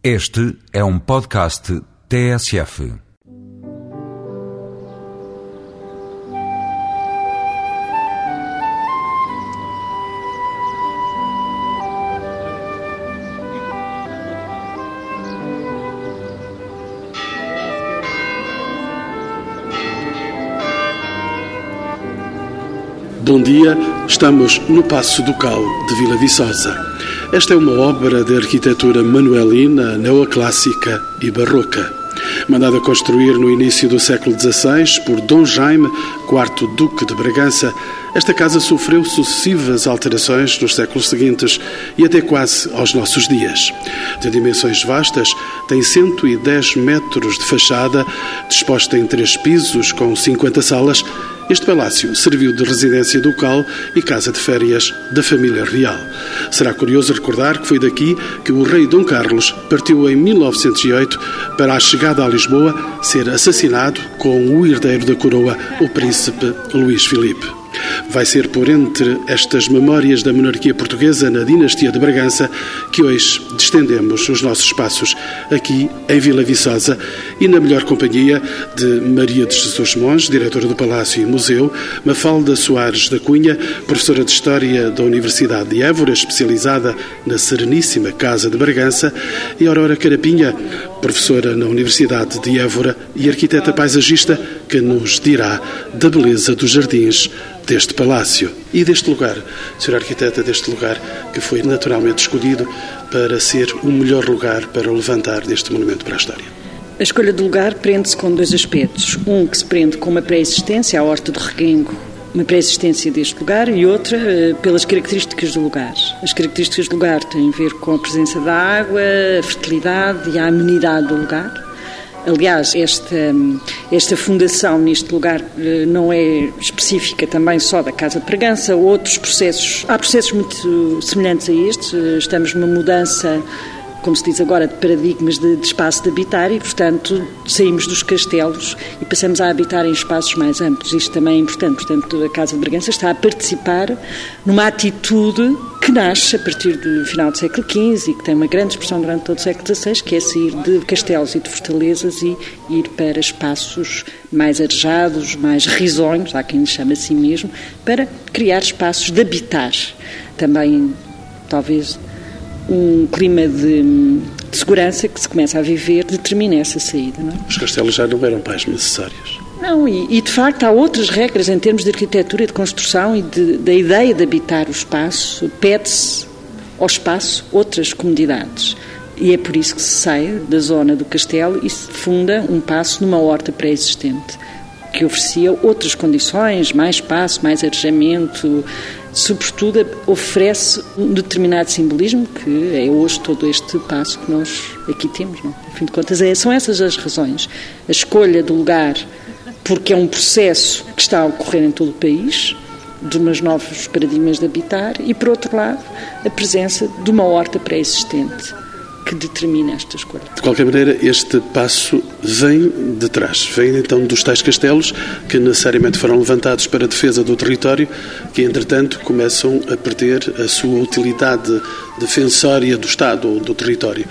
Este é um podcast TSF. Bom dia, estamos no Passo Ducal de Vila Viçosa. Esta é uma obra de arquitetura manuelina, neoclássica e barroca. Mandada construir no início do século XVI por Dom Jaime, quarto Duque de Bragança, esta casa sofreu sucessivas alterações nos séculos seguintes e até quase aos nossos dias. De dimensões vastas, tem 110 metros de fachada, disposta em três pisos, com 50 salas este palácio serviu de residência ducal e casa de férias da família real. Será curioso recordar que foi daqui que o rei Dom Carlos partiu em 1908 para a chegada a Lisboa ser assassinado com o herdeiro da coroa, o príncipe Luís Filipe. Vai ser por entre estas memórias da monarquia portuguesa na dinastia de Bragança que hoje distendemos os nossos passos aqui em Vila Viçosa e na melhor companhia de Maria de Jesus Monge, diretora do Palácio e Museu, Mafalda Soares da Cunha, professora de História da Universidade de Évora, especializada na Sereníssima Casa de Bragança, e Aurora Carapinha, professora na Universidade de Évora e arquiteta paisagista, que nos dirá da beleza dos jardins deste palácio e deste lugar, senhora arquiteta, deste lugar que foi naturalmente escolhido para ser o melhor lugar para levantar deste monumento para a história. A escolha do lugar prende-se com dois aspectos. Um que se prende com uma pré-existência, a Horta do Reguengo, uma pré-existência deste lugar, e outra eh, pelas características do lugar. As características do lugar têm a ver com a presença da água, a fertilidade e a amenidade do lugar Aliás, esta, esta fundação neste lugar eh, não é específica também só da Casa de Pregança, outros processos, há processos muito semelhantes a estes, eh, estamos numa mudança como se diz agora, de paradigmas de, de, espaço de habitar e, portanto, saímos dos castelos e passamos a habitar em espaços mais amplos. Isto também é importante. Portanto, a Casa de Bragança está a participar numa atitude que nasce a partir do final do século XV e que tem uma grande expressão durante todo o século XVI, que é sair de castelos e de fortalezas e ir para espaços mais arejados, mais risonhos, há quem lhe chama assim mesmo, para criar espaços de habitar. Também, talvez, um clima de, de, segurança que se começa a viver determina essa saída. Não é? Os castelos já não eram mais necessários. Não, e, e, de facto há outras regras em termos de arquitetura de construção e de, da ideia de habitar o espaço, pede-se ao espaço outras comodidades. E é por isso que se sai da zona do castelo e se funda um passo numa horta pré-existente, que oferecia outras condições, mais espaço, mais arejamento, sobretudo oferece um determinado simbolismo que é hoje todo este passo que nós aqui temos. Não? Afinal de contas, é, são essas as razões. A escolha do lugar, porque é um processo que está a ocorrer em todo o país, de umas novos paradigmas de habitar, e, por outro lado, a presença de uma horta pré-existente que determina esta escolha. De qualquer maneira, este passo vem de trás, vem então dos tais castelos que necessariamente foram levantados para a defesa do território, que entretanto começam a perder a sua utilidade defensória do Estado ou do território.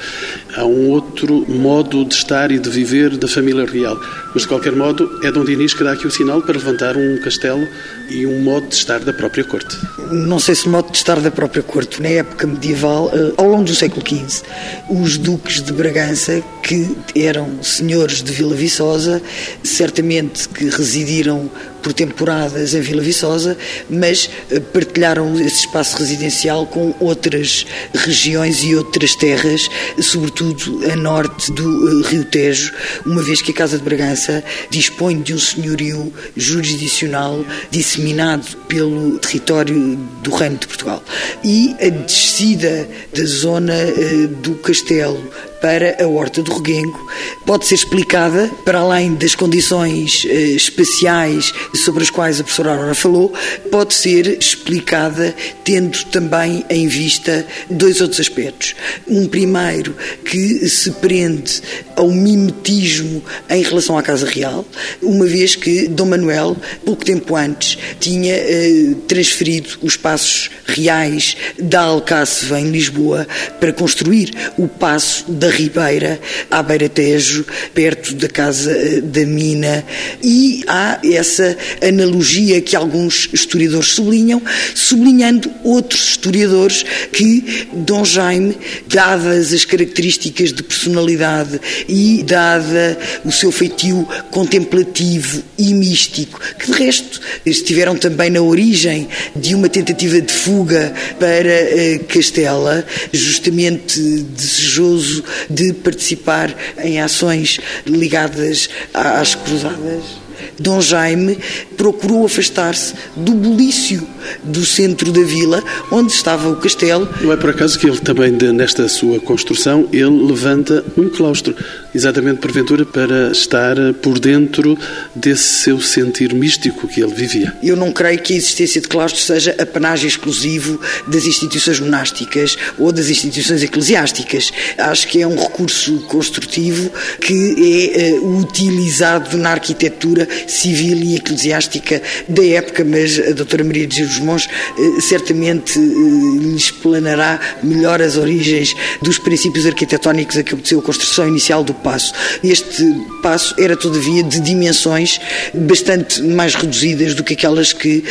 Há um outro modo de estar e de viver da família real, mas de qualquer modo é Dom Dinis que dá aqui o sinal para levantar um castelo e um modo de estar da própria corte. Não sei se modo de estar da própria corte, na época medieval, eh, ao longo do século XV, os duques de Bragança, que eram senhores de Vila Viçosa, certamente que residiram por temporadas em Vila Viçosa, mas eh, partilharam esse espaço residencial com outras regiões e outras terras, sobretudo a norte do eh, Rio Tejo, uma vez que a Casa de Bragança dispõe de um senhorio jurisdicional disseminado pelo território do Reino de Portugal. E a descida da zona eh, do castelo para a Horta do Reguengo pode ser explicada, para além das condições espaciais sobre as quais a professora Aurora falou, pode ser explicada tendo também em vista dois outros aspectos. Um primeiro que se prende ao mimetismo em relação à Casa Real, uma vez que Dom Manuel, pouco tempo antes, tinha eh, transferido os passos reais da Alcáceva em Lisboa para construir o passo da Ribeira à Beira Tejo, perto da Casa eh, da Mina, e há essa analogia que alguns historiadores sublinham, sublinhando outros historiadores que Dom Jaime, dadas as características de personalidade e dada o seu feitio contemplativo e místico, que de resto estiveram também na origem de uma tentativa de fuga para eh, Castela, justamente desejoso de participar em ações ligadas às cruzadas. Dom Jaime procurou afastar-se do bulício do centro da vila, onde estava o castelo. Não é por acaso que ele também, nesta sua construção, ele levanta um claustro, exatamente porventura para estar por dentro desse seu sentir místico que ele vivia. Eu não creio que a existência de claustros seja apanagem exclusivo das instituições monásticas ou das instituições eclesiásticas. Acho que é um recurso construtivo que é uh, utilizado na arquitetura civil e eclesiástica da época, mas a doutora Maria de Jesus Mons uh, certamente uh, lhe explanará melhor as origens dos princípios arquitetónicos a que obteceu a construção inicial do passo. Este passo era, todavia, de dimensões bastante mais reduzidas do que aquelas que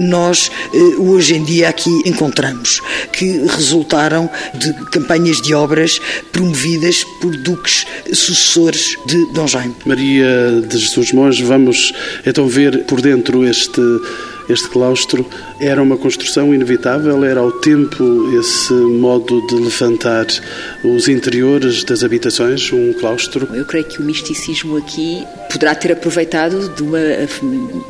nós hoje em dia aqui encontramos, que resultaram de campanhas de obras promovidas por duques sucessores de Dom Jaime. Maria de Jesus Mons, vamos então ver por dentro este este claustro era uma construção inevitável, era ao tempo esse modo de levantar os interiores das habitações, um claustro? Eu creio que o misticismo aqui poderá ter aproveitado de uma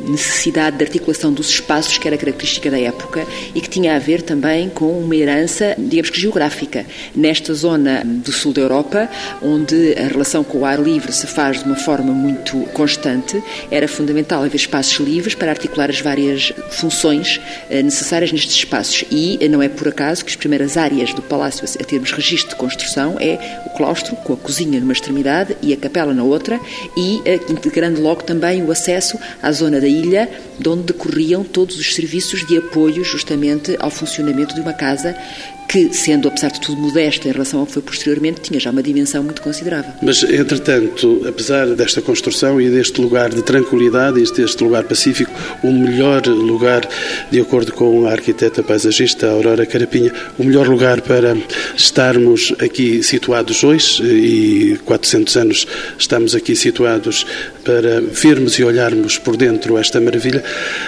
necessidade de articulação dos espaços que era característica da época e que tinha a ver também com uma herança, digamos que geográfica. Nesta zona do sul da Europa, onde a relação com o ar livre se faz de uma forma muito constante, era fundamental haver espaços livres para articular as várias funções eh, necessárias nestes espaços. E eh, não é por acaso que as primeiras áreas do palácio a termos registro de construção é o claustro, com a cozinha numa extremidade e a capela na outra, e eh, integrando logo também o acesso à zona da ilha, de onde decorriam todos os serviços de apoio justamente ao funcionamento de uma casa que, sendo apesar de tudo modesta em relação ao que foi posteriormente, tinha já uma dimensão muito considerável. Mas, entretanto, apesar desta construção e deste lugar de tranquilidade, e deste lugar pacífico, o melhor lugar, de acordo com a arquiteta paisagista Aurora Carapinha, o melhor lugar para estarmos aqui situados hoje, e 400 anos estamos aqui situados para vermos e olharmos por dentro esta maravilha,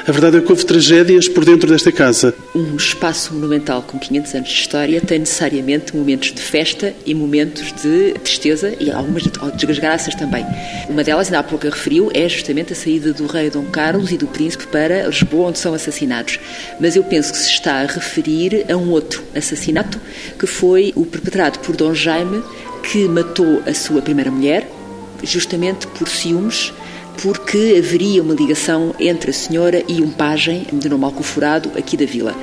a verdade é que houve tragédias por dentro desta casa. Um espaço monumental com 500 anos de história história tem necessariamente momentos de festa e momentos de tristeza e algumas de desgraças também. Uma delas, ainda há pouco a referiu, é justamente a saída do rei Dom Carlos e do príncipe para Lisboa, onde são assassinados. Mas eu penso que se está a referir a um outro assassinato, que foi o perpetrado por Dom Jaime, que matou a sua primeira mulher, justamente por ciúmes porque haveria uma ligação entre a senhora e um pajem de nome alcoforado aqui da vila.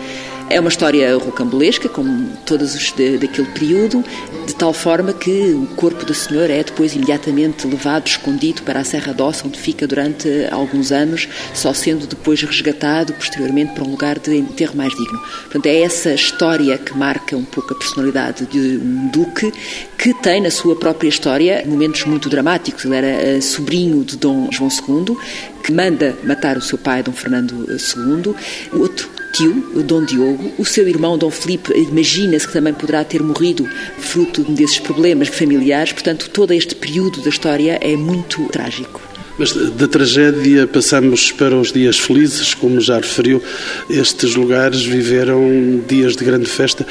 É uma história rocambolesca, como todas os de, daquele período, de tal forma que o corpo da senhora é depois imediatamente levado, escondido para a Serra d'Ossa, onde fica durante alguns anos, só sendo depois resgatado posteriormente para um lugar de enterro mais digno. Portanto, é essa história que marca um pouco a personalidade de um duque que tem na sua própria história momentos muito dramáticos. Ele era eh, sobrinho de Dom João II, que manda matar o seu pai, Dom Fernando II. O outro tio, Dom Diogo, o seu irmão Dom Felipe, imagina-se que também poderá ter morrido fruto desses problemas familiares, portanto, todo este período da história é muito trágico. Mas da tragédia passamos para os dias felizes, como já referiu. Estes lugares viveram dias de grande festa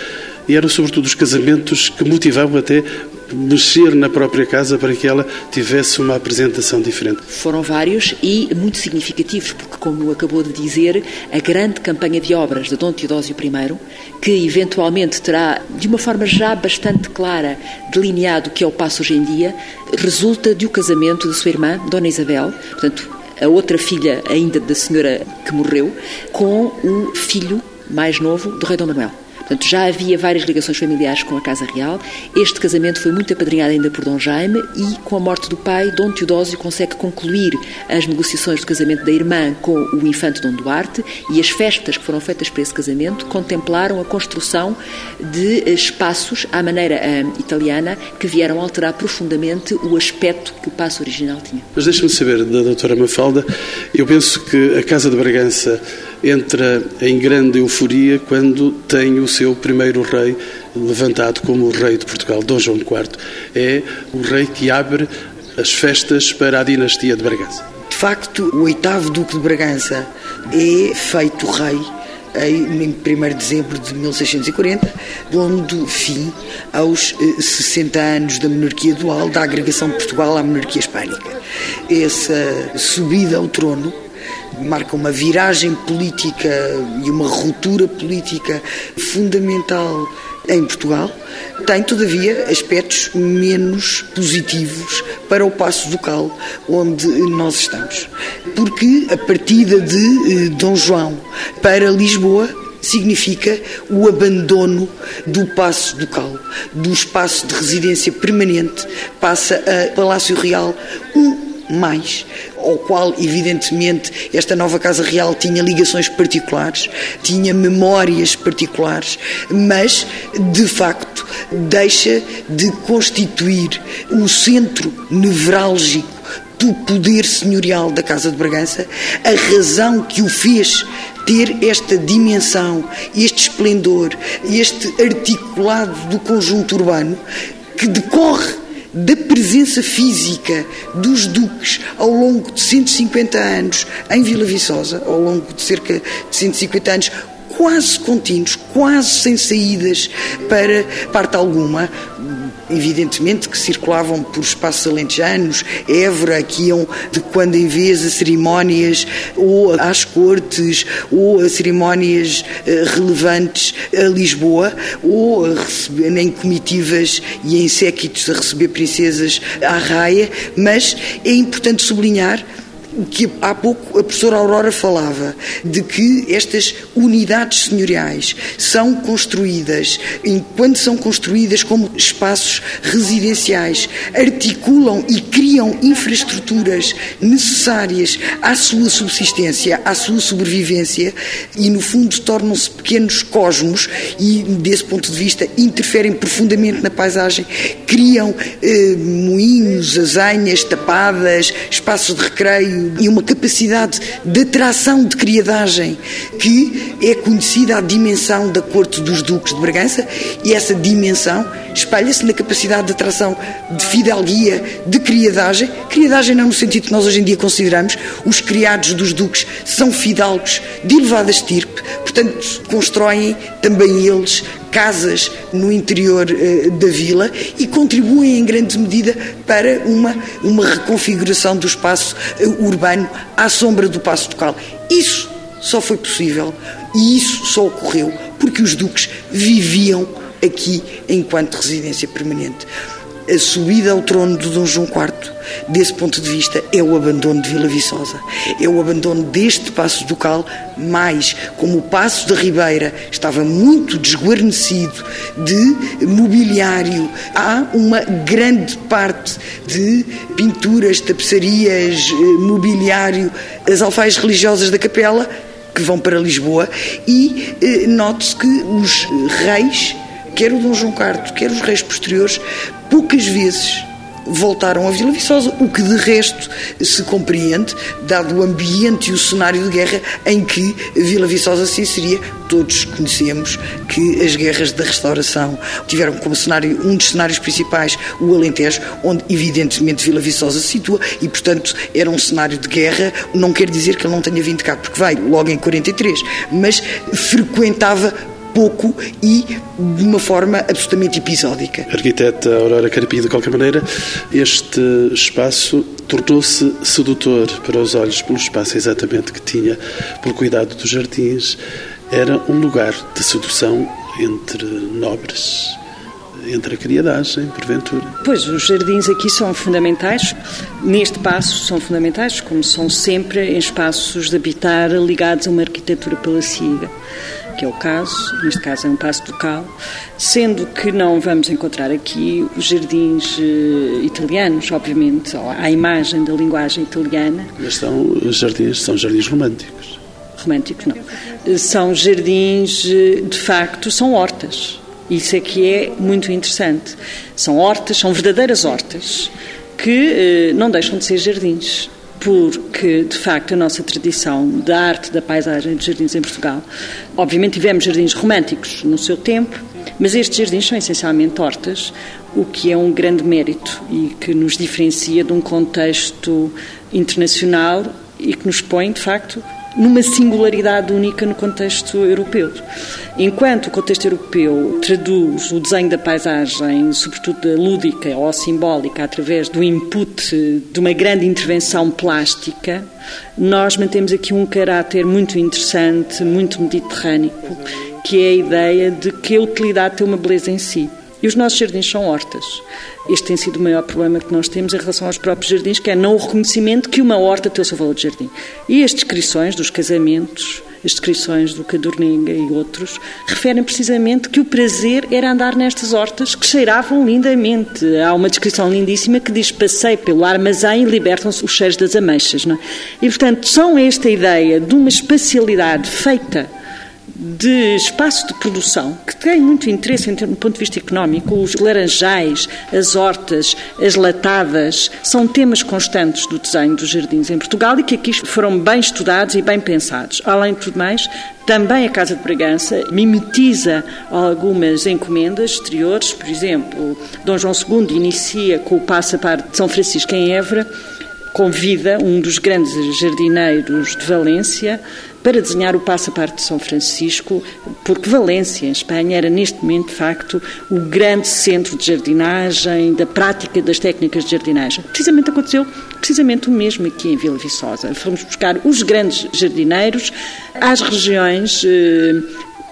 e eram sobretudo os casamentos que motivavam até mexer na própria casa para que ela tivesse uma apresentação diferente? Foram vários e muito significativos, porque, como acabou de dizer, a grande campanha de obras de Dom Teodósio I, que eventualmente terá, de uma forma já bastante clara, delineado o que é o passo hoje em dia, resulta do casamento da sua irmã, Dona Isabel. Portanto, a outra filha ainda da senhora que morreu, com o filho mais novo do rei Dom Manuel. Portanto, já havia várias ligações familiares com a Casa Real. Este casamento foi muito apadrinhado ainda por Dom Jaime e, com a morte do pai, Dom Teodósio consegue concluir as negociações do casamento da irmã com o infante Dom Duarte e as festas que foram feitas para esse casamento contemplaram a construção de espaços à maneira uh, italiana que vieram alterar profundamente o aspecto que o passo original tinha. Mas deixa-me saber, da doutora Mafalda, eu penso que a Casa de Bragança entra em grande euforia quando tem o seu primeiro rei levantado como o rei de Portugal, Dom João IV. É o rei que abre as festas para a dinastia de Bragança. De facto, o oitavo Duque de Bragança é feito rei em 1 de dezembro de 1640, pondo fim aos 60 eh, anos da monarquia dual, da agregação de Portugal à monarquia hispânica. Essa subida ao trono marca uma viragem política e uma ruptura política fundamental em Portugal, tem, todavia, aspectos menos positivos para o Passo Ducal, onde nós estamos. Porque a partida de eh, Dom João para Lisboa significa o abandono do Passo Ducal, do espaço de residência permanente, passa a Palácio Real, um mais, ao qual, evidentemente, esta nova Casa Real tinha ligações particulares, tinha memórias particulares, mas, de facto, deixa de constituir o centro nevrálgico do poder senhorial da Casa de Bragança, a razão que o fez ter esta dimensão, este esplendor, este articulado do conjunto urbano que decorre da presença física dos duques ao longo de 150 anos em Vila Viçosa, ao longo de cerca de 150 anos, quase contínuos, quase sem saídas para parte alguma, evidentemente que circulavam por espaços alentejanos, Évora, que iam de quando em vez a cerimónias ou às cortes ou a cerimónias eh, relevantes a Lisboa ou a receber, em comitivas e em séquitos a receber princesas à raia, mas é importante sublinhar que há pouco a professora Aurora falava de que estas unidades senhoriais são construídas, enquanto são construídas como espaços residenciais, articulam e criam infraestruturas necessárias à sua subsistência, à sua sobrevivência e, no fundo, tornam-se pequenos cosmos e, desse ponto de vista, interferem profundamente na paisagem, criam eh, moinhos, azenhas, tapadas, espaços de recreio e uma capacidade de atração de criadagem que é conhecida a dimensão da corte dos duques de Bragança e essa dimensão espalha-se na capacidade de atração de fidalguia, de criadagem. Criadagem não no sentido que nós hoje em dia consideramos, os criados dos duques são fidalgos de elevada estirpe, portanto constroem também eles casas no interior uh, da vila e contribuem em grande medida para uma, uma reconfiguração do espaço uh, urbano à sombra do Passo Ducal. Isso só foi possível e isso só ocorreu porque os duques viviam aqui enquanto residência permanente a subida ao trono de Dom João IV, desse ponto de vista, é o abandono de Vila Viçosa. É o abandono deste Passo Ducal, mais como o Passo da Ribeira estava muito desguarnecido de mobiliário. Há uma grande parte de pinturas, tapeçarias, eh, mobiliário, as alfaias religiosas da capela que vão para Lisboa e eh, note-se que os reis quer o Dom João IV, quer os reis posteriores, poucas vezes voltaram a Vila Viçosa, o que de resto se compreende, dado o ambiente e o cenário de guerra em que Vila Viçosa se inseria. Todos conhecemos que as guerras da restauração tiveram como cenário, um dos cenários principais, o Alentejo, onde evidentemente Vila Viçosa se situa e, portanto, era um cenário de guerra. Não quer dizer que ele não tenha vindo cá, porque vai logo em 43, mas frequentava pouco e de uma forma absolutamente episódica. Arquiteta Aurora Carapim, de qualquer maneira, este espaço tornou-se sedutor para os olhos pelo espaço exatamente que tinha, pelo cuidado dos jardins. Era um lugar de sedução entre nobres, entre a criadagem, porventura. Pois, os jardins aqui são fundamentais, neste passo são fundamentais, como são sempre em espaços de habitar ligados a uma arquitetura palaciega, que é o caso, neste caso é um passo ducal, sendo que não vamos encontrar aqui os jardins uh, italianos, obviamente, à imagem da linguagem italiana. Mas são jardins, são jardins românticos. Românticos não. São jardins, eh, de facto, são hortas isso é que é muito interessante. São hortas, são verdadeiras hortas, que eh, não deixam de ser jardins porque, de facto, a nossa tradição da arte da paisagem de jardins em Portugal, obviamente tivemos jardins românticos no seu tempo, mas estes jardins são essencialmente hortas, o que é um grande mérito e que nos diferencia de um contexto internacional e que nos põe, de facto, numa singularidade única no contexto europeu. Enquanto o contexto europeu traduz o desenho da paisagem, sobretudo da lúdica ou simbólica, através do input de uma grande intervenção plástica, nós mantemos aqui um caráter muito interessante, muito mediterrâneo, que é a ideia de que a utilidade tem uma beleza em si. E os nossos jardins são hortas. Este tem sido o maior problema que nós temos em relação aos próprios jardins, que é não o reconhecimento que uma horta tem o seu valor de jardim. E as descrições dos casamentos, as descrições do Cadorninga e outros, referem precisamente que o prazer era andar nestas hortas que cheiravam lindamente. Há uma descrição lindíssima que diz: Passei pelo armazém e libertam-se os cheiros das ameixas. É? E, portanto, são esta ideia de uma espacialidade feita de espaço de produção que tem muito interesse em do ponto de vista económico. Os laranjais, as hortas, as latadas são temas constantes do desenho dos jardins em Portugal e que aqui foram bem estudados e bem pensados. Além de tudo mais, também a Casa de Bragança mimetiza algumas encomendas exteriores, por exemplo, Dom João II inicia com o Passapar de São Francisco em Évora, convida um dos grandes jardineiros de Valência para desenhar o parte de São Francisco, porque Valência, em Espanha, era neste momento, de facto, o grande centro de jardinagem, da prática das técnicas de jardinagem. Precisamente aconteceu precisamente o mesmo aqui em Vila Viçosa. Fomos buscar os grandes jardineiros às regiões eh,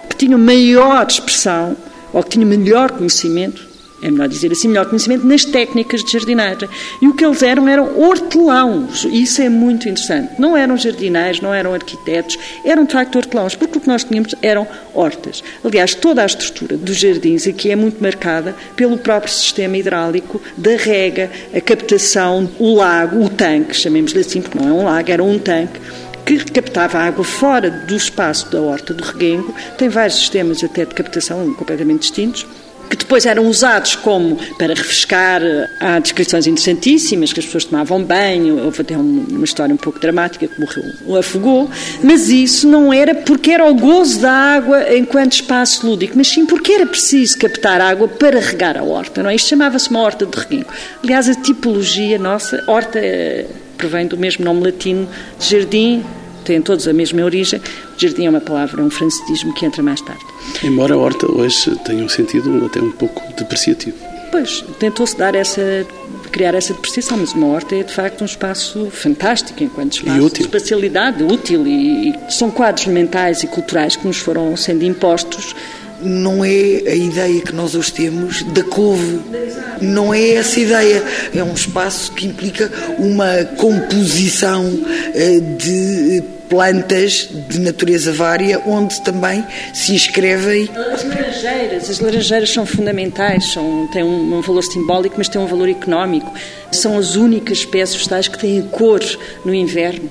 que tinham maior expressão ou que tinham melhor conhecimento é melhor dizer assim, melhor conhecimento nas técnicas de jardinagem. E o que eles eram eram hortelãos, isso é muito interessante. Não eram jardineiros, não eram arquitetos, eram de facto hortelãos, porque o que nós tínhamos eram hortas. Aliás, toda a estrutura dos jardins aqui é muito marcada pelo próprio sistema hidráulico da rega, a captação, o lago, o tanque, chamemos-lhe assim, porque não é um lago, era um tanque, que captava água fora do espaço da horta do reguengo, tem vários sistemas até de captação completamente distintos, que depois eram usados como para refrescar. Há descrições interessantíssimas, que as pessoas tomavam banho, houve até uma história um pouco dramática que morreu, afogou, mas isso não era porque era o gozo da água enquanto espaço lúdico, mas sim porque era preciso captar água para regar a horta, não é? Isto chamava-se uma horta de reguinho. Aliás, a tipologia nossa, horta eh, provém do mesmo nome latino de jardim, têm todos a mesma origem. Jardim é uma palavra, um francetismo que entra mais tarde. Embora a horta hoje tenha um sentido até um pouco depreciativo. Pois, tentou-se dar essa criar essa depreciação, mas uma horta é de facto um espaço fantástico enquanto espaço de espacialidade, útil e, e são quadros mentais e culturais que nos foram sendo impostos não é a ideia que nós hoje temos da couve. Não é essa ideia. É um espaço que implica uma composição eh, de plantas de natureza vária, onde também se inscrevem. As laranjeiras, as laranjeiras são fundamentais, são, têm um, valor simbólico, mas têm um valor económico. São as únicas espécies vegetais que têm cor no inverno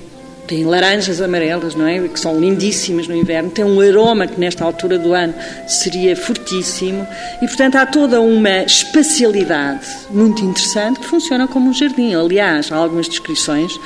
tem laranjas amarelas, não é? Que são lindíssimas no inverno, tem um aroma que nesta altura do ano seria fortíssimo e, portanto, há toda uma espacialidade muito interessante que funciona como um jardim. Aliás, há algumas descrições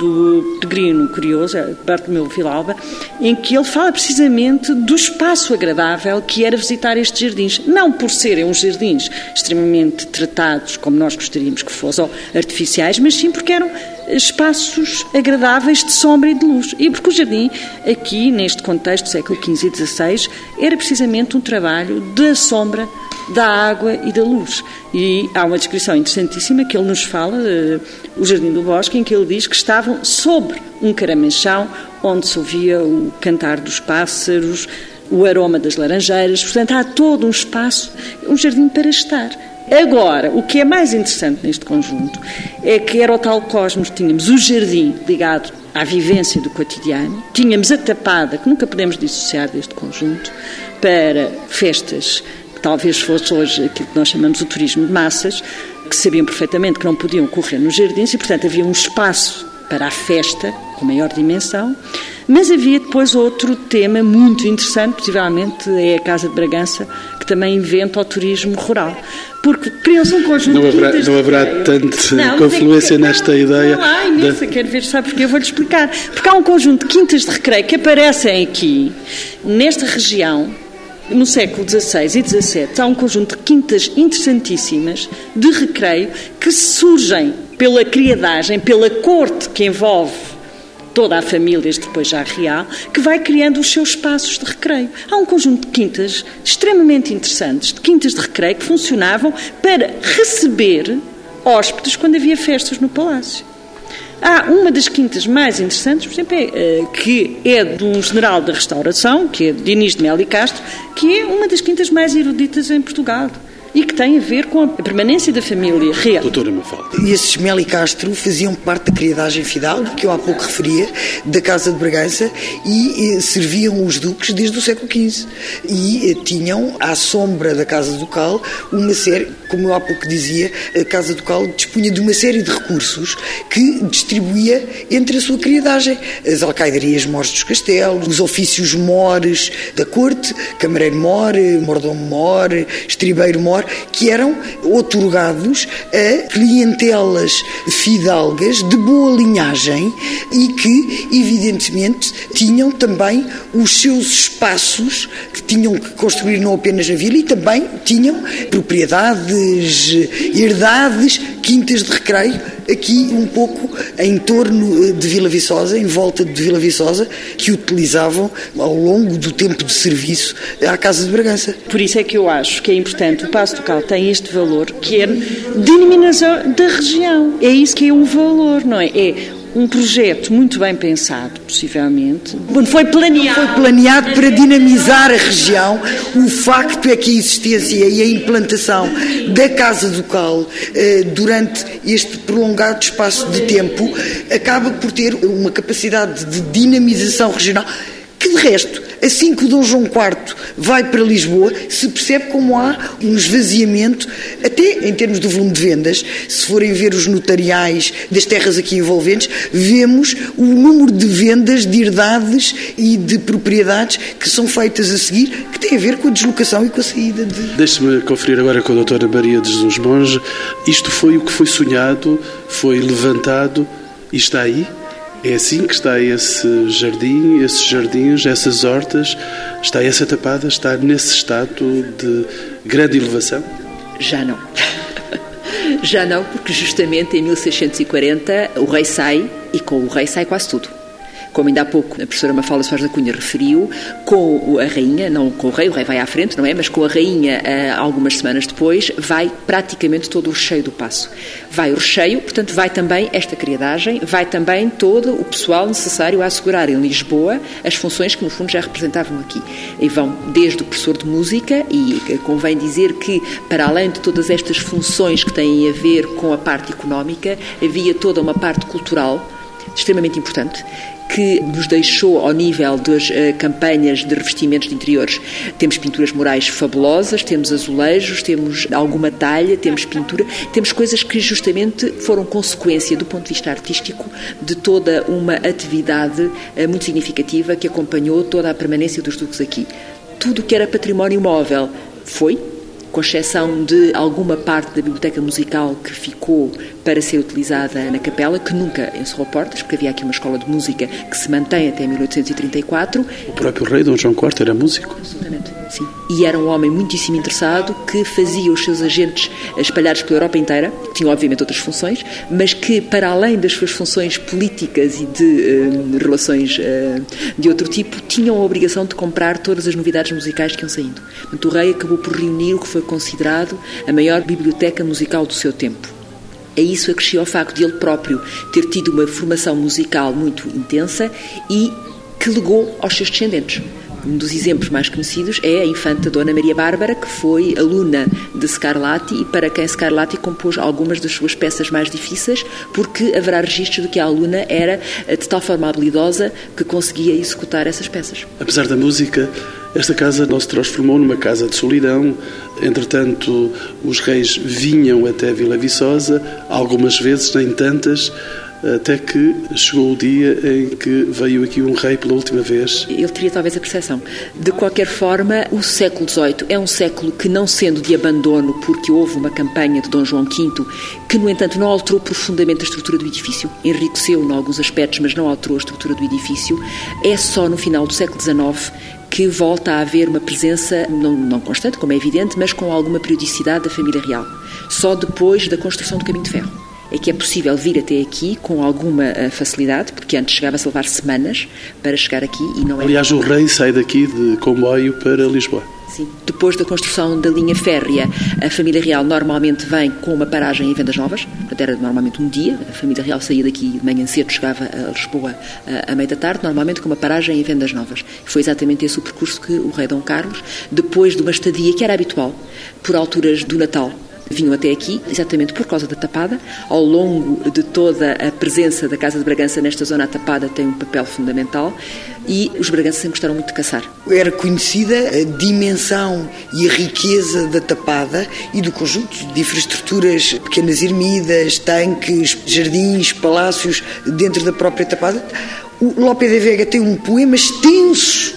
do Peregrino Curioso, Bartolomeu Vilalba, em que ele fala precisamente do espaço agradável que era visitar estes jardins. Não por serem uns jardins extremamente tratados, como nós gostaríamos que fossem, ou artificiais, mas sim porque eram espaços agradáveis de sombra e de luz. E porque o jardim, aqui, neste contexto século XV e XVI, era precisamente um trabalho da sombra da água e da luz. E há uma descrição interessantíssima que ele nos fala, uh, o Jardim do Bosque, em que ele diz que estavam sobre um caramanchão onde se ouvia o cantar dos pássaros, o aroma das laranjeiras. Portanto, há todo um espaço, um jardim para estar Agora, o que é mais interessante neste conjunto é que era o tal cosmos, tínhamos o jardim ligado à vivência do cotidiano, tínhamos a tapada, que nunca podemos dissociar deste conjunto, para festas que talvez fosse hoje aquilo que nós chamamos o turismo de massas, que sabiam perfeitamente que não podiam correr nos jardins e, portanto, havia um espaço para a festa com maior dimensão, mas havia depois outro tema muito interessante, possivelmente é a Casa de Bragança, também inventa o turismo rural. Porque criam-se um conjunto não haverá, de Não haverá tanta não, confluência é que, nesta não, ideia. Não há imensa, da... quero ver, sabe porque eu vou-lhe explicar. Porque há um conjunto de quintas de recreio que aparecem aqui, nesta região, no século XVI e XVII, há um conjunto de quintas interessantíssimas de recreio que surgem pela criadagem, pela corte que envolve toda a família, depois já real, que vai criando os seus espaços de recreio. Há um conjunto de quintas extremamente interessantes, de quintas de recreio, que funcionavam para receber hóspedes quando havia festas no palácio. Há uma das quintas mais interessantes, por exemplo, é, eh, que é de um general da restauração, que é Diniz de Melo e Castro, que é uma das quintas mais eruditas em Portugal e que tem a ver com a permanência da família real. Doutora Mafalda. E esses Mel e Castro faziam parte da criadagem fidalgo, que eu há pouco referia, da Casa de Bragança, e eh, serviam os duques desde o século XV. E eh, tinham, à sombra da Casa Ducal, uma série, como eu há pouco dizia, a Casa Ducal dispunha de uma série de recursos que distribuía entre a sua criadagem. As alcaidarias mores dos castelos, os ofícios mores da corte, camareiro more, mordomo more, estribeiro more, que eram otorgados a clientelas fidalgas de boa linhagem e que, evidentemente, tinham também os seus espaços que tinham que construir não apenas na vila e também tinham propriedades, herdades, quintas de recreio, aqui um pouco em torno de Vila Viçosa, em volta de Vila Viçosa, que utilizavam ao longo do tempo de serviço à Casa de Bragança. Por isso é que eu acho que é importante o Passo espaço local tem este valor que é denominação da região. É isso que é o valor, não é? É um projeto muito bem pensado, possivelmente. Foi planeado. Foi planeado para dinamizar a região. O facto é que a existência e a implantação da Casa do Cal eh, durante este prolongado espaço de tempo acaba por ter uma capacidade de dinamização regional que, de resto, Assim que o Dom João IV vai para Lisboa, se percebe como há um esvaziamento, até em termos do volume de vendas. Se forem ver os notariais das terras aqui envolventes, vemos o número de vendas de herdades e de propriedades que são feitas a seguir, que tem a ver com a deslocação e com a saída de. Deixe-me conferir agora com a doutora Maria de Jesus Monge. Isto foi o que foi sonhado, foi levantado e está aí? É assim que está esse jardim, esses jardins, essas hortas, está essa tapada, está nesse estado de grande elevação? Já não. Já não, porque justamente em 1640 o rei sai e com o rei sai quase tudo como ainda há pouco a professora Mafalda Soares da Cunha referiu, com a rainha, não com o rei, o rei vai à frente, não é? Mas com a rainha, eh, algumas semanas depois, vai praticamente todo o recheio do passo. Vai o recheio, portanto, vai também esta criadagem, vai também todo o pessoal necessário a assegurar em Lisboa as funções que, no fundo, já representavam aqui. E vão desde o professor de música, e convém dizer que, para além de todas estas funções que têm a ver com a parte económica, havia toda uma parte cultural extremamente importante que nos deixou ao nível das uh, campanhas de revestimentos de interiores. Temos pinturas murais fabulosas, temos azulejos, temos alguma talha, temos pintura, temos coisas que justamente foram consequência do ponto de vista artístico de toda uma atividade uh, muito significativa que acompanhou toda a permanência dos duques aqui. Tudo o que era património móvel foi com exceção de alguma parte da biblioteca musical que ficou para ser utilizada na capela, que nunca encerrou portas, porque havia aqui uma escola de música que se mantém até 1834. O próprio rei Dom João IV era músico? Absolutamente, sim. E era um homem muitíssimo interessado que fazia os seus agentes espalhados pela Europa inteira, que tinham obviamente outras funções, mas que para além das suas funções políticas e de uh, relações uh, de outro tipo, tinham a obrigação de comprar todas as novidades musicais que iam saindo. Portanto, o rei acabou por reunir o que foi considerado a maior biblioteca musical do seu tempo. A isso acrescia o facto de ele próprio ter tido uma formação musical muito intensa e que legou aos seus descendentes. Um dos exemplos mais conhecidos é a infanta Dona Maria Bárbara, que foi aluna de Scarlatti e para quem Scarlatti compôs algumas das suas peças mais difíceis, porque haverá registros de que a aluna era de tal forma habilidosa que conseguia executar essas peças. Apesar da música, esta casa não se transformou numa casa de solidão. Entretanto, os reis vinham até Vila Viçosa, algumas vezes, nem tantas, até que chegou o dia em que veio aqui um rei pela última vez. Ele teria talvez a percepção. De qualquer forma, o século XVIII é um século que, não sendo de abandono, porque houve uma campanha de Dom João V, que, no entanto, não alterou profundamente a estrutura do edifício, enriqueceu em alguns aspectos, mas não alterou a estrutura do edifício, é só no final do século XIX que volta a haver uma presença, não, não, constante, como é evidente, mas com alguma periodicidade da família real. Só depois da construção do caminho de ferro é que é possível vir até aqui com alguma eh, facilidade, porque antes chegava-se a levar semanas para chegar aqui e não é. Aliás, o rei sai daqui de comboio para Lisboa. Sim. Depois da construção da linha férrea, a família real normalmente vem com uma paragem em Vendas Novas, portanto era normalmente um dia, a família real saía daqui de manhã cedo, chegava a Lisboa à meia da tarde, normalmente com uma paragem em Vendas Novas. Foi exatamente esse o percurso que o rei Dom Carlos, depois de uma estadia que era habitual, por alturas do Natal, vinham até aqui, exatamente por causa da tapada. Ao longo de toda a presença da Casa de Bragança nesta zona, a tapada tem um papel fundamental e os braganças sempre gostaram muito de caçar. Era conhecida a dimensão e a riqueza da tapada e do conjunto de infraestruturas, pequenas ermidas, tanques, jardins, palácios dentro da própria tapada. O Lope de Vega tem um poema extenso,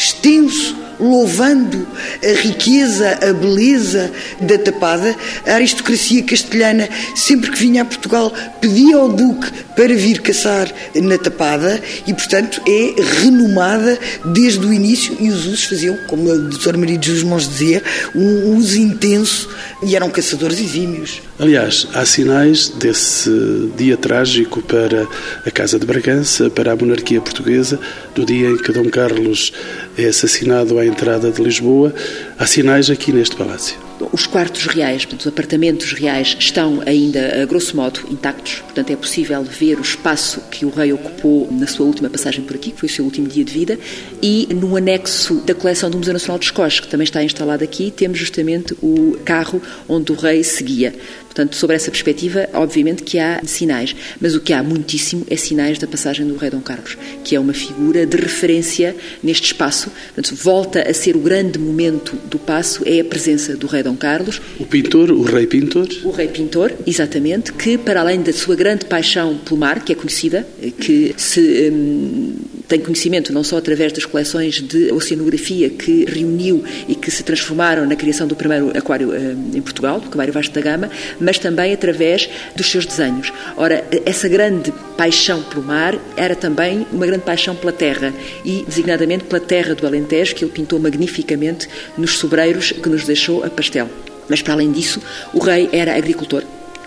extenso, louvando a riqueza, a beleza da tapada. A aristocracia castelhana, sempre que vinha a Portugal, pedia ao Duque para vir caçar na tapada e, portanto, é renomada desde o início e os usos faziam, como o Dr. Maria de Jesus Mons dizia, um uso intenso e eram caçadores exímios. Aliás, há sinais desse dia trágico para a Casa de Bragança, para a monarquia portuguesa, do dia em que Dom Carlos é assassinado à entrada de Lisboa. Há sinais aqui neste palácio. Os quartos reais, portanto, os apartamentos reais estão ainda, a grosso modo, intactos. Portanto, é possível ver o espaço que o rei ocupou na sua última passagem por aqui, que foi o seu último dia de vida. E no anexo da coleção do Museu Nacional de Escós, que também está instalado aqui, temos justamente o carro onde o rei seguia. Portanto, sobre essa perspectiva, obviamente que há sinais, mas o que há muitíssimo é sinais da passagem do rei Dom Carlos, que é uma figura de referência neste espaço. Portanto, volta a ser o grande momento do passo, é a presença do rei Dom Carlos. O pintor, o rei pintor? O rei pintor, exatamente, que para além da sua grande paixão pelo mar, que é conhecida, que se hum, tem conhecimento não só através das coleções de oceanografia que reuniu e que se transformaram na criação do primeiro aquário hum, em Portugal, do Aquário Vasco da Gama, mas também através dos seus desenhos. Ora, essa grande paixão pelo mar era também uma grande paixão pela terra e, designadamente, pela terra do Alentejo, que ele pintou magnificamente nos sobreiros que nos deixou a pastel. Mas, para além disso, o rei era agricultor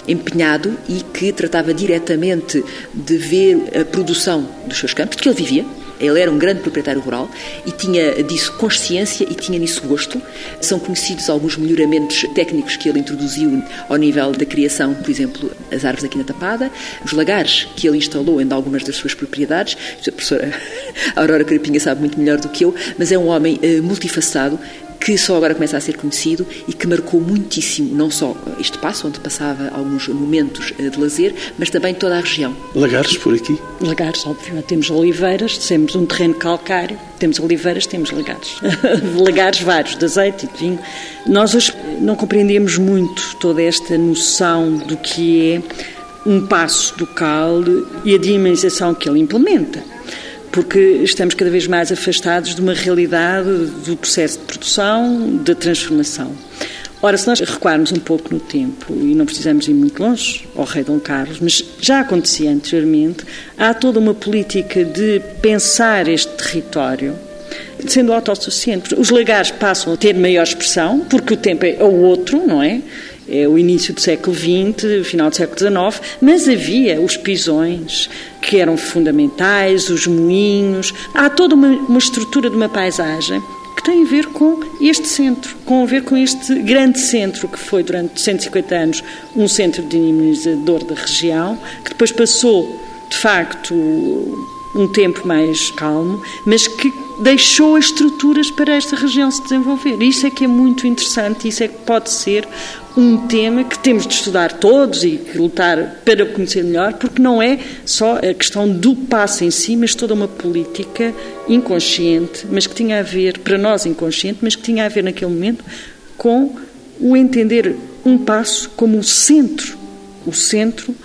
empenhado e que tratava diretamente de ver a produção dos seus campos, de que ele vivia, ele era um grande proprietário rural e tinha disso consciência e tinha nisso gosto. São conhecidos alguns melhoramentos técnicos que ele introduziu ao nível da criação, por exemplo, as árvores aqui na Tapada, os lagares que ele instalou em algumas das suas propriedades. A professora Aurora Carapinha sabe muito melhor do que eu, mas é um homem uh, multifacetado que só agora começa a ser conhecido e que marcou muitíssimo não só este passo, onde passava alguns momentos eh, de lazer, mas também toda a região. Lagares por aqui? Lagares, óbvio. Temos oliveiras, temos um terreno calcário, temos oliveiras, temos lagares. lagares vários, de azeite e de vinho. Nós hoje não compreendemos muito toda esta noção do que é um passo do cal e a dinamização que ele implementa porque estamos cada vez mais afastados de uma realidade do processo de produção, de transformação. Ora, se nós recuarmos um pouco no tempo, e não precisamos ir muito longe ao rei Dom Carlos, mas já acontecia anteriormente, há toda uma política de pensar este território sendo autossuficiente. Os lagares passam a ter maior expressão, porque o tempo é o outro, não é? É o início do século XX, final do século XIX, mas havia os pisões, que eram fundamentais, os moinhos. Há toda uma, uma estrutura de uma paisagem que tem a ver com este centro, com a ver com este grande centro que foi durante 150 anos um centro dinamizador da região, que depois passou, de facto, um tempo mais calmo, mas que deixou as estruturas para esta região se desenvolver. Isso é que é muito interessante, isso é que pode ser um tema que temos de estudar todos e lutar para conhecer melhor, porque não é só a questão do passo em si, mas toda uma política inconsciente, mas que tinha a ver, para nós inconsciente, mas que tinha a ver naquele momento com o entender um passo como o centro, o centro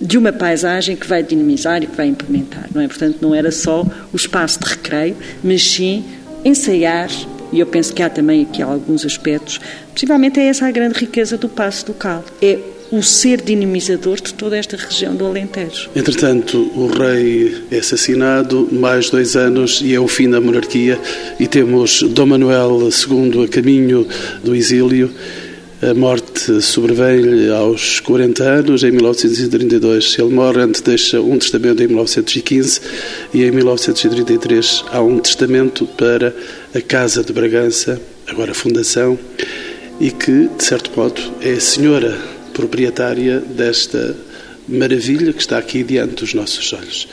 de uma paisagem que vai dinamizar e que vai implementar, não é? Portanto, não era só o espaço de recreio, mas sim ensaiar, e eu penso que há também aqui alguns aspectos, possivelmente é essa a grande riqueza do passo do Cal, é o ser dinamizador de toda esta região do Alentejo. Entretanto, o rei é assassinado, mais dois anos e é o fim da monarquia, e temos Dom Manuel II a caminho do exílio. A morte sobrevém-lhe aos 40 anos, em 1932. Ele morre antes, deixa um testamento em 1915 e em 1933 há um testamento para a Casa de Bragança, agora Fundação, e que, de certo modo, é a senhora proprietária desta maravilha que está aqui diante dos nossos olhos.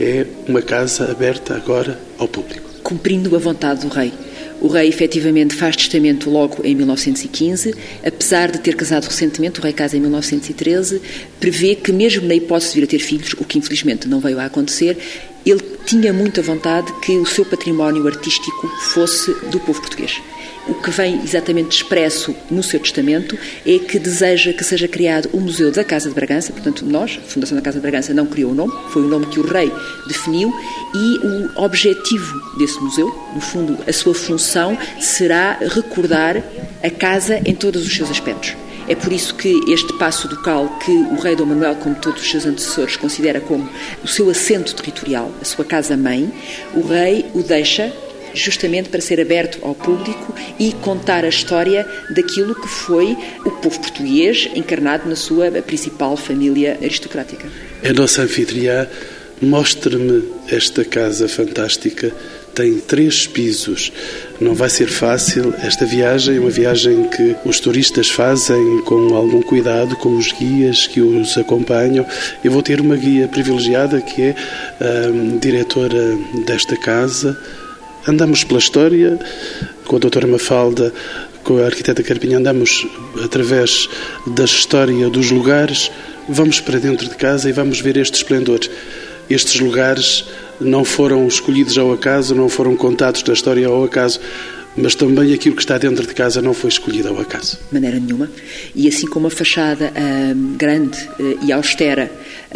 É uma casa aberta agora ao público. Cumprindo a vontade do rei. O rei efetivamente faz testamento logo em 1915, apesar de ter casado recentemente, o rei casa em 1913, prevê que mesmo na hipótese de vir a ter filhos, o que infelizmente não veio a acontecer, ele tinha muita vontade que o seu património artístico fosse do povo português. O que vem exatamente expresso no seu testamento é que deseja que seja criado o Museu da Casa de Bragança, portanto, nós, a Fundação da Casa de Bragança, não criou o nome, foi o nome que o rei definiu, e o objetivo desse museu, no fundo, a sua função, será recordar a casa em todos os seus aspectos. É por isso que este passo ducal, que o rei Dom Manuel, como todos os seus antecessores, considera como o seu assento territorial, a sua casa-mãe, o rei o deixa justamente para ser aberto ao público e contar a história daquilo que foi o povo português encarnado na sua principal família aristocrática. A nossa anfitriã mostra-me esta casa fantástica. Tem três pisos. Não vai ser fácil esta viagem, uma viagem que os turistas fazem com algum cuidado, com os guias que os acompanham. Eu vou ter uma guia privilegiada que é a hum, diretora desta casa, Andamos pela história, com a doutora Mafalda, com a arquiteta Carpinha, andamos através da história dos lugares, vamos para dentro de casa e vamos ver este esplendor. Estes lugares não foram escolhidos ao acaso, não foram contados da história ao acaso, mas também aquilo que está dentro de casa não foi escolhido ao acaso. De maneira nenhuma. E assim como a fachada hum, grande uh, e austera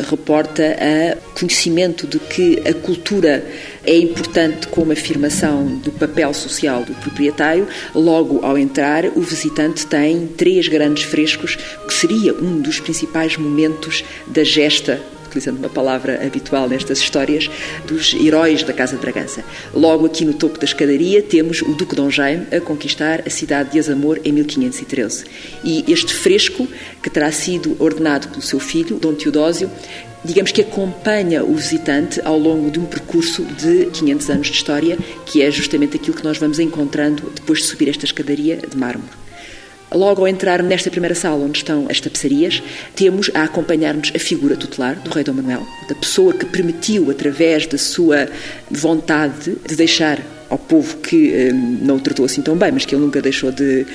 reporta a conhecimento de que a cultura é importante como afirmação do papel social do proprietário, logo ao entrar, o visitante tem três grandes frescos, que seria um dos principais momentos da gesta utilizando uma palavra habitual nestas histórias, dos heróis da Casa de Bragança. Logo aqui no topo da escadaria temos o Duque Dom Jaime a conquistar a cidade de Azamor em 1513. E este fresco, que terá sido ordenado pelo seu filho, Dom Teodósio, digamos que acompanha o visitante ao longo de um percurso de 500 anos de história, que é justamente aquilo que nós vamos encontrando depois de subir esta escadaria de mármore. Logo ao entrar nesta primeira sala, onde estão as tapeçarias, temos a acompanhar-nos a figura tutelar do rei Dom Manuel, da pessoa que permitiu, através da sua vontade de deixar ao povo que um, não o tratou assim tão bem, mas que ele nunca deixou de,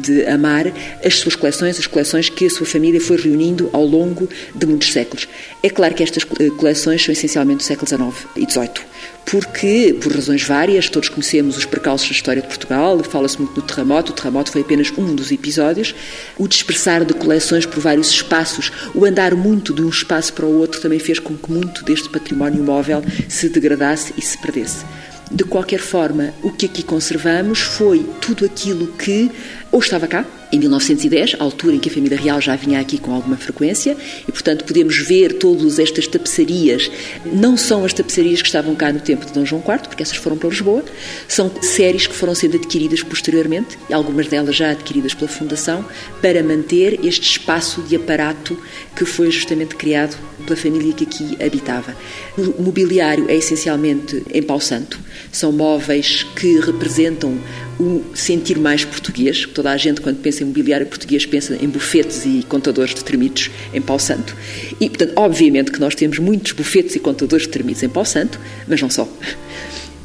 de, amar, as suas coleções, as coleções que a sua família foi reunindo ao longo de muitos séculos. É claro que estas eh, coleções são essencialmente do século XIX e XVIII, porque, por razões várias, todos conhecemos os percalços da história de Portugal, fala-se muito do terremoto, o terremoto foi apenas um dos episódios, o dispersar de coleções por vários espaços, o andar muito de um espaço para o outro também fez com que muito deste património móvel se degradasse e se perdesse. De qualquer forma, o que aqui conservamos foi tudo aquilo que ou estava cá, em 1910, a altura em que a família real já vinha aqui com alguma frequência, e portanto podemos ver todas estas tapeçarias. Não são as tapeçarias que estavam cá no tempo de Dom João IV, porque essas foram para Lisboa, são séries que foram sendo adquiridas posteriormente, e algumas delas já adquiridas pela Fundação, para manter este espaço de aparato que foi justamente criado pela família que aqui habitava. O mobiliário é essencialmente em pau santo, são móveis que representam um sentir mais português. Toda a gente, quando pensa em mobiliário português, pensa em bufetes e contadores de termitos em Pau Santo. E, portanto, obviamente que nós temos muitos bufetes e contadores de termitos em Pau Santo, mas não só.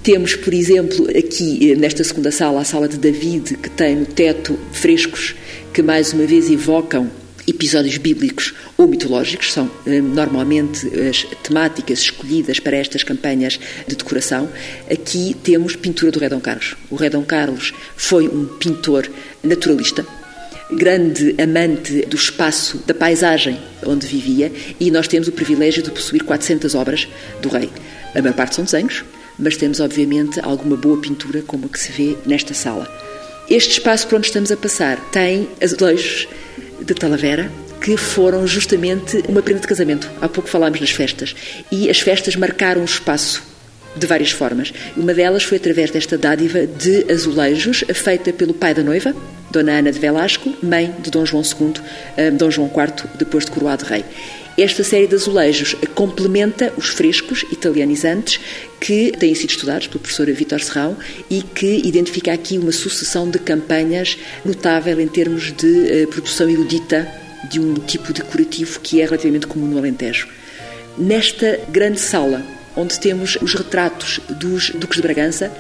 Temos, por exemplo, aqui eh, nesta segunda sala, a sala de David, que tem no teto frescos que mais uma vez evocam episódios bíblicos ou mitológicos, são eh, normalmente as temáticas escolhidas para estas campanhas de decoração. Aqui temos pintura do Rei Dom Carlos. O Rei Dom Carlos foi um pintor naturalista, grande amante do espaço, da paisagem onde vivia, e nós temos o privilégio de possuir 400 obras do rei. A maior parte são desenhos, mas temos, obviamente, alguma boa pintura, como a que se vê nesta sala. Este espaço por onde estamos a passar tem azulejos de Talavera, que foram justamente uma prenda de casamento. Há pouco falámos nas festas. E as festas marcaram o espaço de várias formas. Uma delas foi através desta dádiva de azulejos feita pelo pai da noiva, Dona Ana de Velasco, mãe de Dom João II, eh, Dom João IV, depois de coroado rei. Esta série de azulejos complementa os frescos italianizantes que têm sido estudados pelo professor Vítor Serrão e que identifica aqui uma sucessão de campanhas notável em termos de uh, produção erudita de um tipo decorativo que é relativamente comum no Alentejo. Nesta grande sala, onde temos os retratos dos Duques de Bragança,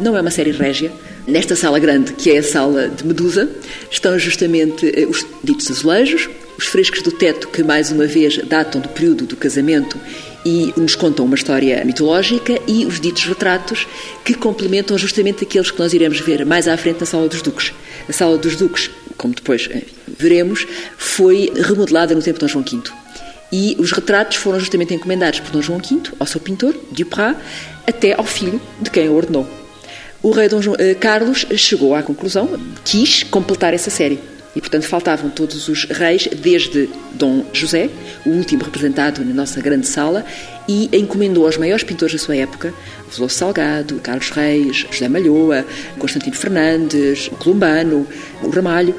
não é uma série régia. Nesta sala grande, que é a sala de Medusa, estão justamente uh, os ditos azulejos, os frescos do teto, que mais uma vez datam do período do casamento e nos contam uma história mitológica, e os ditos retratos, que complementam justamente aqueles que nós iremos ver mais à frente na Sala dos Duques. A Sala dos Duques, como depois veremos, foi remodelada no tempo de Dom João V. E os retratos foram justamente encomendados por Dom João V ao seu pintor, Duprat, até ao filho de quem o ordenou. O rei Dom João, eh, Carlos chegou à conclusão, quis completar essa série. E, portanto, faltavam todos os reis, desde Dom José, o último representado na nossa grande sala, e encomendou aos maiores pintores da sua época, Veloso Salgado, Carlos Reis, José Malhoa, Constantino Fernandes, o Columbano, o Ramalho,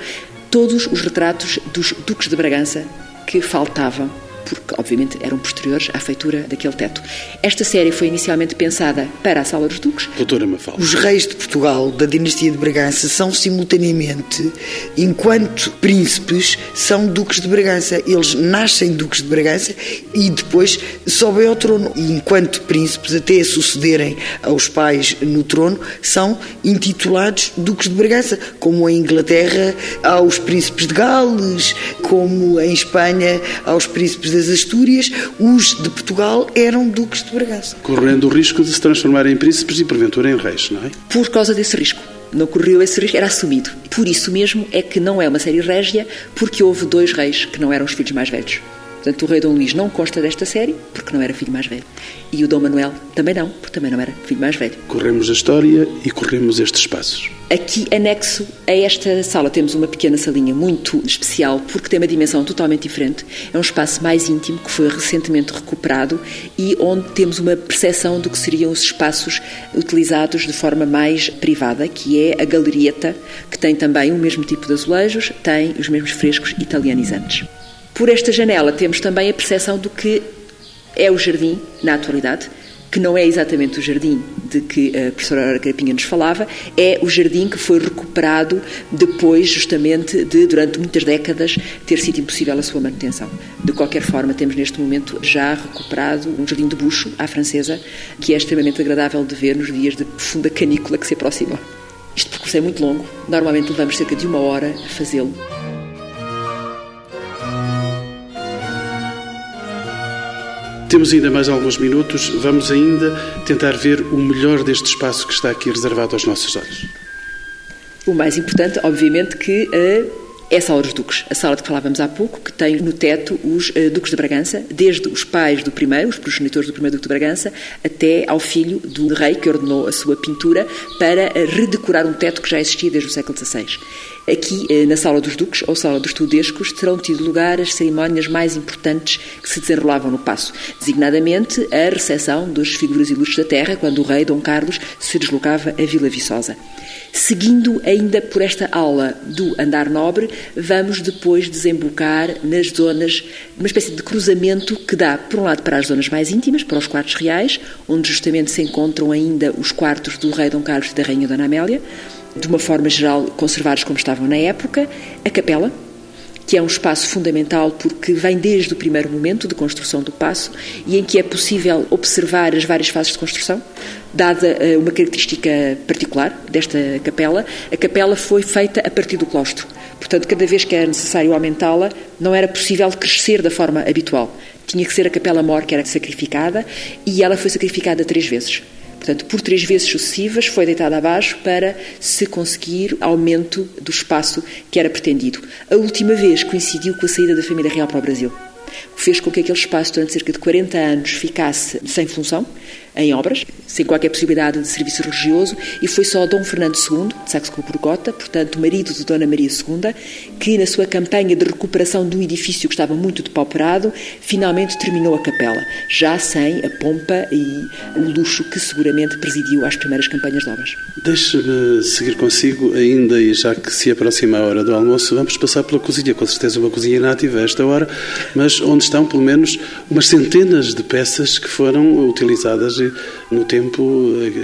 todos os retratos dos duques de Bragança que faltavam porque obviamente eram posteriores à feitura daquele teto. Esta série foi inicialmente pensada para a Sala dos Duques. Doutora Mafalda. Os reis de Portugal, da dinastia de Bragança, são simultaneamente, enquanto príncipes, são duques de Bragança. Eles nascem duques de Bragança e depois sobem ao trono. E enquanto príncipes, até sucederem aos pais no trono, são intitulados duques de Bragança, como em Inglaterra aos príncipes de Gales, como em Espanha aos príncipes das Astúrias, os de Portugal eram duques de Bragança. Correndo o risco de se transformarem em príncipes e porventura em reis, não é? Por causa desse risco. Não correu esse risco, era assumido. Por isso mesmo é que não é uma série régia, porque houve dois reis que não eram os filhos mais velhos. Portanto, o rei Dom Luís não consta desta série, porque não era filho mais velho. E o Dom Manuel também não, porque também não era filho mais velho. Corremos a história e corremos estes passos. Aqui, anexo a esta sala, temos uma pequena salinha muito especial, porque tem uma dimensão totalmente diferente. É um espaço mais íntimo, que foi recentemente recuperado e onde temos uma percepção do que seriam os espaços utilizados de forma mais privada, que é a galerieta, que tem também o mesmo tipo de azulejos, tem os mesmos frescos italianizantes. Por esta janela temos também a percepção do que é o jardim na atualidade, que não é exatamente o jardim de que a professora Grapinha nos falava, é o jardim que foi recuperado depois, justamente, de, durante muitas décadas, ter sido impossível a sua manutenção. De qualquer forma, temos neste momento já recuperado um jardim de bucho, à francesa, que é extremamente agradável de ver nos dias de profunda canícula que se aproximam. Este percurso é muito longo, normalmente levamos cerca de uma hora a fazê-lo. Temos ainda mais alguns minutos, vamos ainda tentar ver o melhor deste espaço que está aqui reservado aos nossos olhos. O mais importante, obviamente, que é a Sala dos Duques, a sala de que falávamos há pouco, que tem no teto os uh, Duques de Bragança, desde os pais do primeiro, os progenitores do primeiro Duque de Bragança, até ao filho do rei que ordenou a sua pintura para redecorar um teto que já existia desde o século XVI. Aqui, eh, na Sala dos Duques, ou Sala dos Tudescos, terão tido lugar as cerimónias mais importantes que se desenrolavam no Paço, designadamente a recepção das figuras ilustres da terra, quando o rei Dom Carlos se deslocava a Vila Viçosa. Seguindo ainda por esta aula do andar nobre, vamos depois desembocar nas zonas, uma espécie de cruzamento que dá, por um lado, para as zonas mais íntimas, para os quartos reais, onde justamente se encontram ainda os quartos do rei Dom Carlos e da rainha Dona Amélia, de uma forma geral, conservados como estavam na época. A capela, que é um espaço fundamental porque vem desde o primeiro momento de construção do passo e em que é possível observar as várias fases de construção. Dada eh, uma característica particular desta capela, a capela foi feita a partir do claustro. Portanto, cada vez que era necessário aumentá-la, não era possível crescer da forma habitual. Tinha que ser a capela mor que era sacrificada e ela foi sacrificada três vezes. Portanto, por três vezes sucessivas foi deitada abaixo para se conseguir aumento do espaço que era pretendido. A última vez coincidiu com a saída da família real para o Brasil. Fez com que aquele espaço, durante cerca de 40 anos, ficasse sem função, em obras, sem qualquer possibilidade de serviço religioso, e foi só Dom Fernando II, de Saxe-Coburgota, portanto, marido de Dona Maria II, que, na sua campanha de recuperação do edifício que estava muito depauperado, finalmente terminou a capela, já sem a pompa e o luxo que seguramente presidiu às primeiras campanhas de obras. Deixe-me seguir consigo, ainda e já que se aproxima a hora do almoço, vamos passar pela cozinha, com certeza uma cozinha inativa a esta hora, mas onde estão pelo menos umas centenas de peças que foram utilizadas no tempo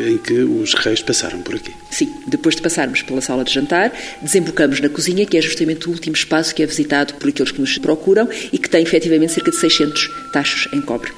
em que os reis passaram por aqui. Sim, depois de passarmos pela sala de jantar, desembocamos na cozinha, que é justamente o último espaço que é visitado por aqueles que nos procuram e que tem efetivamente cerca de 600 tachos em cobre.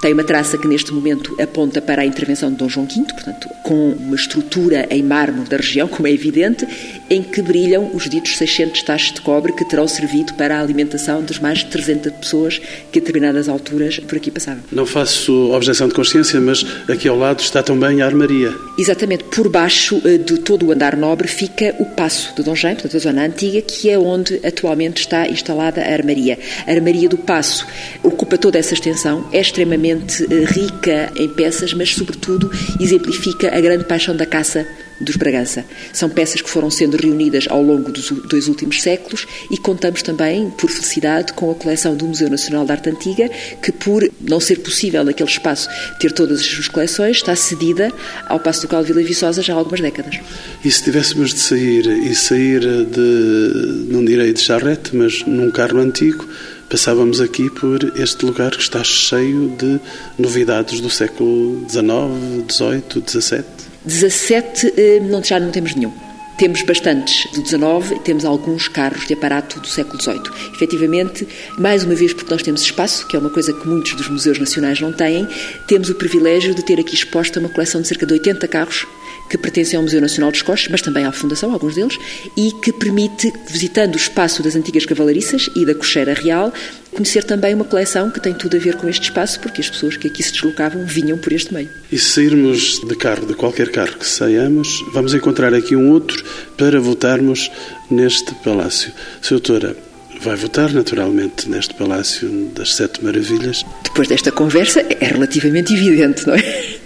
Tem uma traça que neste momento aponta para a intervenção de Dom João V, portanto, com uma estrutura em mármore da região, como é evidente, em que brilham os ditos 600 tachos de cobre que terão servido para a alimentação das mais de 300 pessoas que a determinadas alturas por aqui passavam. Não faço objeção de consciência, mas aqui ao lado está também a armaria. Exatamente, por baixo eh, de todo o andar nobre fica o Passo de Dom Jaime, portanto a zona antiga, que é onde atualmente está instalada a armaria. A armaria do Passo ocupa toda essa extensão, é extremamente eh, rica em peças, mas sobretudo exemplifica a grande paixão da caça dos Bragança. São peças que foram sendo reunidas ao longo dos dois últimos séculos e contamos também, por felicidade, com a coleção do Museu Nacional de Arte Antiga, que por não ser possível naquele espaço ter todas as suas coleções, está cedida ao Passo Ducal de Vila Viçosa já há algumas décadas. E se tivéssemos de sair, e sair de, não direi de charrete, mas num carro antigo, passávamos aqui por este lugar que está cheio de novidades do século XIX, XVIII, XVII. 17 eh, não, já não temos nenhum. Temos bastantes do 19 e temos alguns carros de aparato do século XVIII. Efetivamente, mais uma vez, porque nós temos espaço, que é uma coisa que muitos dos museus nacionais não têm, temos o privilégio de ter aqui exposta uma coleção de cerca de 80 carros que pertencem ao Museu Nacional dos Coches, mas também à Fundação, alguns deles, e que permite, visitando o espaço das antigas cavalariças e da cocheira real, conhecer também uma coleção que tem tudo a ver com este espaço, porque as pessoas que aqui se deslocavam vinham por este meio. E se sairmos de carro, de qualquer carro que saiamos, vamos encontrar aqui um outro para votarmos neste palácio. Doutora, vai votar naturalmente neste Palácio das Sete Maravilhas? Depois desta conversa, é relativamente evidente, não é?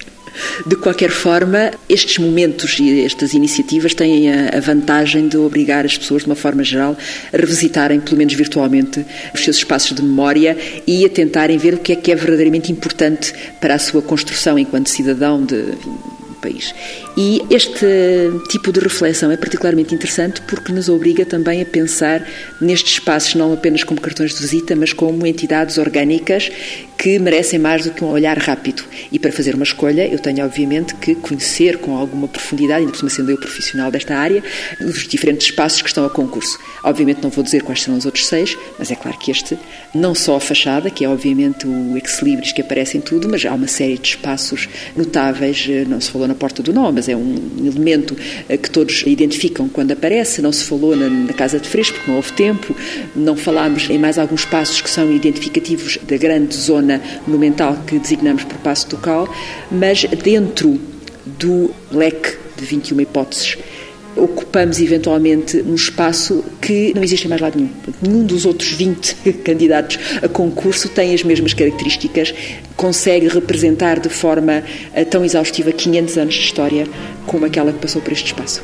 De qualquer forma, estes momentos e estas iniciativas têm a vantagem de obrigar as pessoas, de uma forma geral, a revisitarem, pelo menos virtualmente, os seus espaços de memória e a tentarem ver o que é que é verdadeiramente importante para a sua construção enquanto cidadão de país. E este tipo de reflexão é particularmente interessante porque nos obriga também a pensar nestes espaços não apenas como cartões de visita, mas como entidades orgânicas que merecem mais do que um olhar rápido. E para fazer uma escolha, eu tenho obviamente que conhecer com alguma profundidade, ainda por cima sendo eu profissional desta área, os diferentes espaços que estão a concurso. Obviamente não vou dizer quais serão os outros seis, mas é claro que este, não só a fachada, que é obviamente o ex-libris que aparece em tudo, mas há uma série de espaços notáveis, eh, não se falou na Porta do Nó, mas é um elemento eh, que todos identificam quando aparece, não se falou na, na Casa de Fresco, porque não houve tempo, não falámos em mais alguns passos que são identificativos da grande zona zona monumental que designamos por passo ducal, mas dentro do leque de 21 hipóteses ocupamos eventualmente um espaço que não existe em mais lado nenhum. Nenhum dos outros 20 candidatos a concurso tem as mesmas características, consegue representar de forma eh, tão exaustiva 500 anos de história como aquela que passou por este espaço.